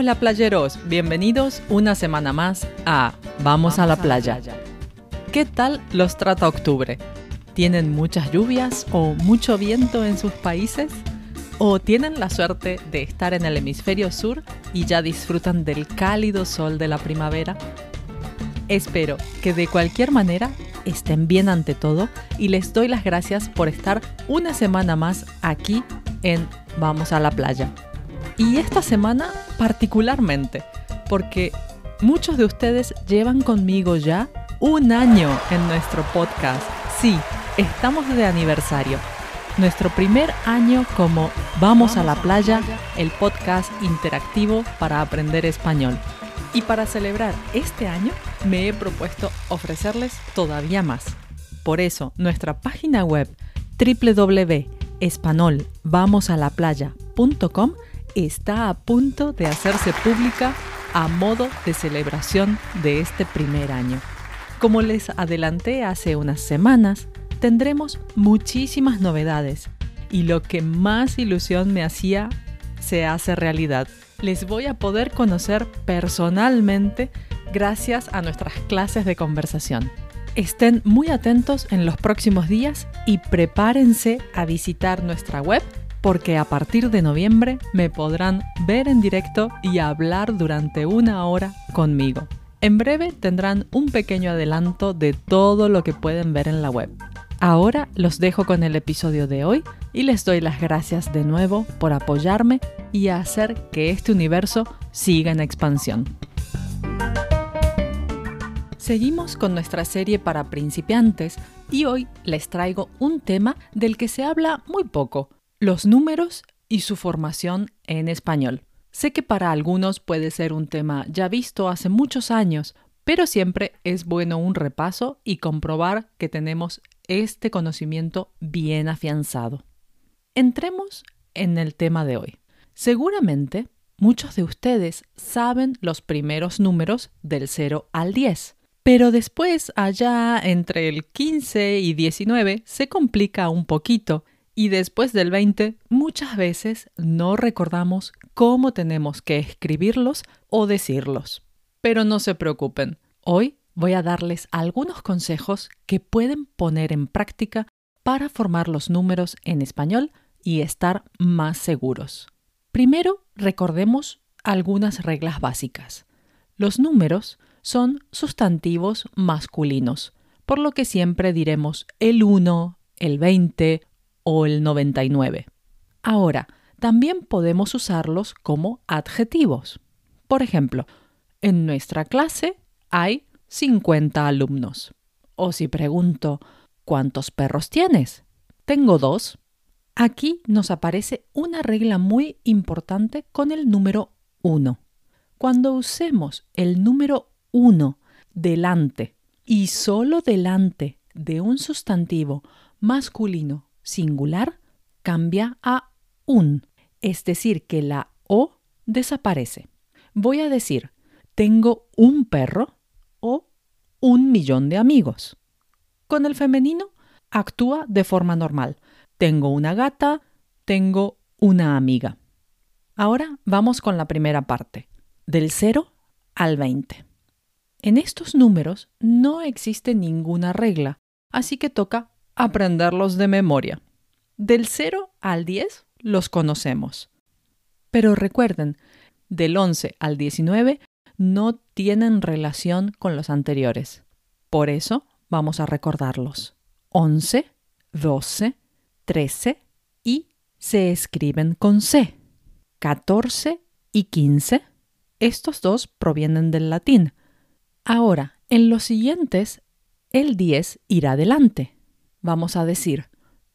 Hola playeros, bienvenidos una semana más a Vamos, a, la, playa. ¿Qué tal los trata octubre? ¿Tienen muchas lluvias o mucho viento en sus países? ¿O tienen la suerte de estar en el hemisferio sur y ya disfrutan del cálido sol de la primavera? Espero que de cualquier manera estén bien ante todo y les doy las gracias por estar una semana más aquí en Vamos a la playa. Y esta semana particularmente, porque muchos de ustedes llevan conmigo ya un año en nuestro podcast. Sí, estamos de aniversario. Nuestro primer año como Vamos a la playa, el podcast interactivo para aprender español. Y para celebrar este año me he propuesto ofrecerles todavía más. Por eso, nuestra página web www.espanolvamosalaplaya.com está a punto de hacerse pública a modo de celebración de este primer año. Como les adelanté hace unas semanas, tendremos muchísimas novedades y lo que más ilusión me hacía se hace realidad. Les voy a poder conocer personalmente gracias a nuestras clases de conversación. Estén muy atentos en los próximos días y prepárense a visitar nuestra web porque a partir de noviembre me podrán ver en directo y hablar durante una hora conmigo. En breve tendrán un pequeño adelanto de todo lo que pueden ver en la web. Ahora los dejo con el episodio de hoy y les doy las gracias de nuevo por apoyarme y hacer que este universo siga en expansión. Seguimos con nuestra serie para principiantes y hoy les traigo un tema del que se habla muy poco, los números y su formación en español. Sé que para algunos puede ser un tema ya visto hace muchos años, pero siempre es bueno un repaso y comprobar que tenemos este conocimiento bien afianzado. Entremos en el tema de hoy. Seguramente muchos de ustedes saben los primeros números del 0 al 10. Pero después, allá entre el 15 y 19, se complica un poquito y después del 20 muchas veces no recordamos cómo tenemos que escribirlos o decirlos. Pero no se preocupen, hoy voy a darles algunos consejos que pueden poner en práctica para formar los números en español y estar más seguros. Primero, recordemos algunas reglas básicas. Los números son sustantivos masculinos, por lo que siempre diremos el 1, el 20 o el 99. Ahora, también podemos usarlos como adjetivos. Por ejemplo, en nuestra clase hay 50 alumnos. O si pregunto, ¿cuántos perros tienes? Tengo dos. Aquí nos aparece una regla muy importante con el número 1. Cuando usemos el número 1 delante y solo delante de un sustantivo masculino singular, cambia a un, es decir, que la O desaparece. Voy a decir, tengo un perro o un millón de amigos. Con el femenino actúa de forma normal. Tengo una gata, tengo una amiga. Ahora vamos con la primera parte, del 0 al 20. En estos números no existe ninguna regla, así que toca aprenderlos de memoria. Del 0 al 10 los conocemos. Pero recuerden, del 11 al 19 no tienen relación con los anteriores. Por eso vamos a recordarlos. 11, 12, 13 y se escriben con C. 14 y 15. Estos dos provienen del latín. Ahora, en los siguientes, el 10 irá adelante. Vamos a decir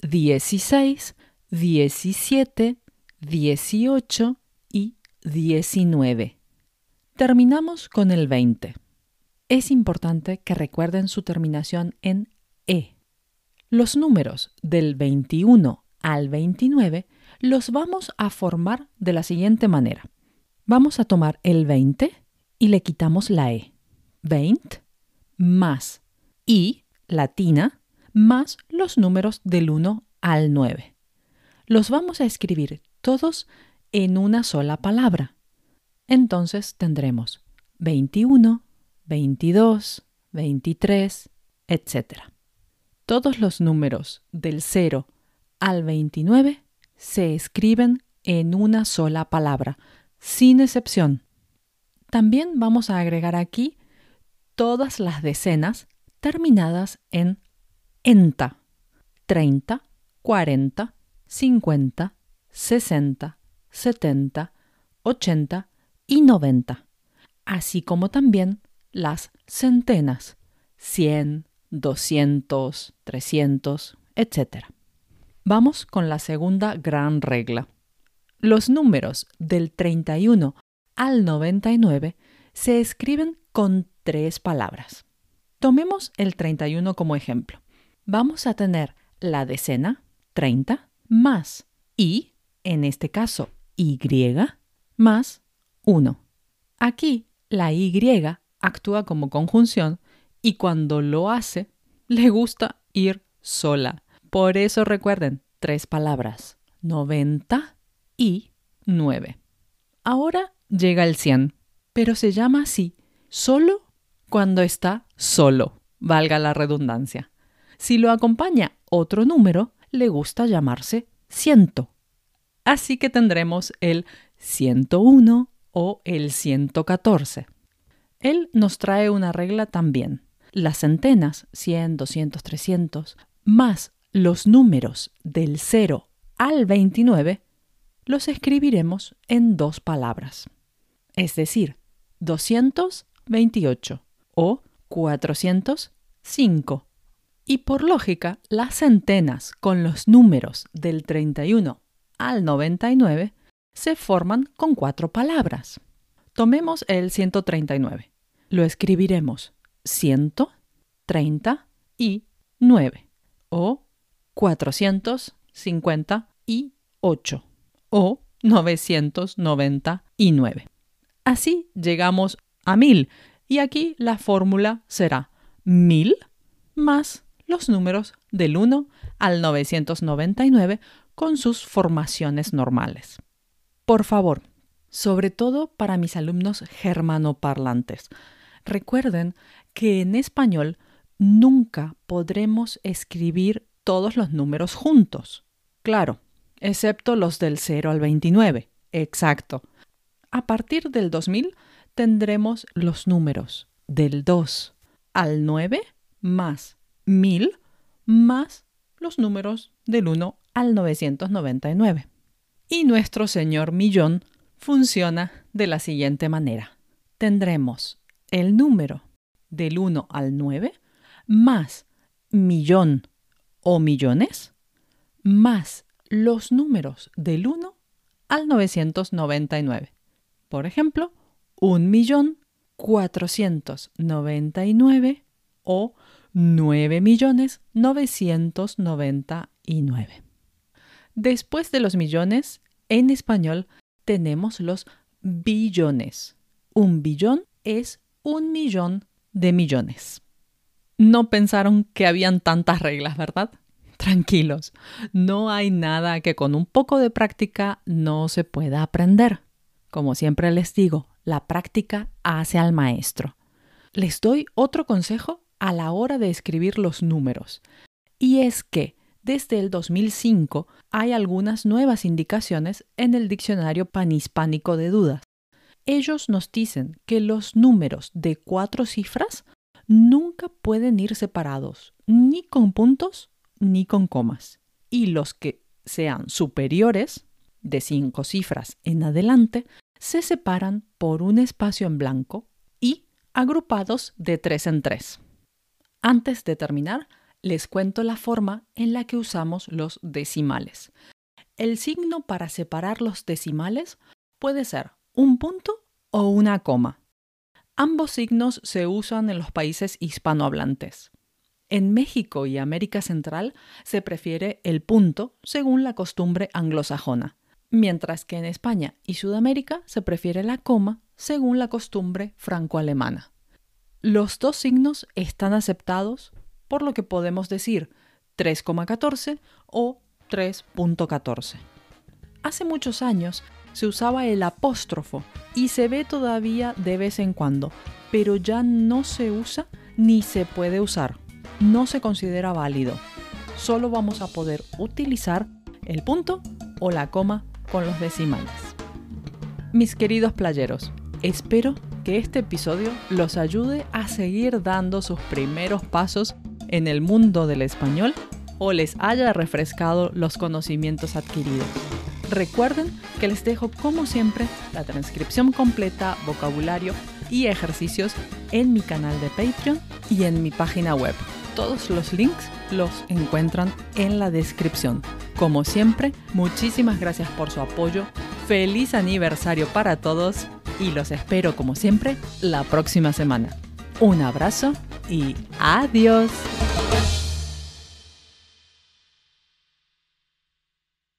16, 17, 18 y 19. Terminamos con el 20. Es importante que recuerden su terminación en E. Los números del 21 al 29 los vamos a formar de la siguiente manera. Vamos a tomar el 20 y le quitamos la E. 20 más i latina más los números del 1 al 9. Los vamos a escribir todos en una sola palabra. entonces tendremos 21, 22, 23, etc. Todos los números del 0 al 29 se escriben en una sola palabra, sin excepción. También vamos a agregar aquí todas las decenas terminadas en enta. 30, 40, 50, 60, 70, 80 y 90, así como también las centenas, 100, 200, 300, etc. Vamos con la segunda gran regla. Los números del 31 al 99 se escriben con tres palabras. Tomemos el 31 como ejemplo. Vamos a tener la decena, 30, más y, en este caso, y, más 1. Aquí la y actúa como conjunción y cuando lo hace, le gusta ir sola. Por eso recuerden, tres palabras, 90 y 9. Ahora llega el 100, pero se llama así solo cuando está solo, valga la redundancia. Si lo acompaña otro número, le gusta llamarse ciento. Así que tendremos el 101 o el 114. Él nos trae una regla también. Las centenas, 100, 200, 300, más los números del 0 al 29, los escribiremos en dos palabras. Es decir, 228 o 405 y por lógica, las centenas con los números del 31 al 99 se forman con cuatro palabras. Tomemos el 139. Lo escribiremos 139 o 458 o 999. Así llegamos a 1000 y aquí la fórmula será 1000 más los números del 1 al 999 con sus formaciones normales. Por favor, sobre todo para mis alumnos germanoparlantes, recuerden que en español nunca podremos escribir todos los números juntos. Claro, excepto los del 0 al 29. Exacto. A partir del 2000 tendremos los números del 2 al 9 más 1000 más los números del 1 al 999. Y nuestro señor millón funciona de la siguiente manera. Tendremos el número del 1 al 9 más millón o millones más los números del 1 al 999. Por ejemplo, un millón nueve o 9.999. Después de los millones, en español tenemos los billones. Un billón es un millón de millones. No pensaron que habían tantas reglas, ¿verdad? Tranquilos, no hay nada que con un poco de práctica no se pueda aprender. Como siempre les digo, la práctica hace al maestro. Les doy otro consejo a la hora de escribir los números. Y es que desde el 2005 hay algunas nuevas indicaciones en el diccionario panhispánico de dudas. Ellos nos dicen que los números de cuatro cifras nunca pueden ir separados, ni con puntos ni con comas. Y los que sean superiores, de cinco cifras en adelante, se separan por un espacio en blanco y agrupados de tres en tres. Antes de terminar, les cuento la forma en la que usamos los decimales. El signo para separar los decimales puede ser un punto o una coma. Ambos signos se usan en los países hispanohablantes. En México y América Central se prefiere el punto según la costumbre anglosajona, mientras que en España y Sudamérica se prefiere la coma según la costumbre franco-alemana. Los dos signos están aceptados, por lo que podemos decir 3,14 o 3.14. Hace muchos años, se usaba el apóstrofo y se ve todavía de vez en cuando, pero ya no se usa ni se puede usar. No se considera válido. Solo vamos a poder utilizar el punto o la coma con los decimales. Mis queridos playeros, espero que este episodio los ayude a seguir dando sus primeros pasos en el mundo del español o les haya refrescado los conocimientos adquiridos. Recuerden que les dejo como siempre la transcripción completa, vocabulario y ejercicios en mi canal de Patreon y en mi página web. Todos los links los encuentran en la descripción. Como siempre, muchísimas gracias por su apoyo. Feliz aniversario para todos y los espero como siempre la próxima semana. Un abrazo y adiós.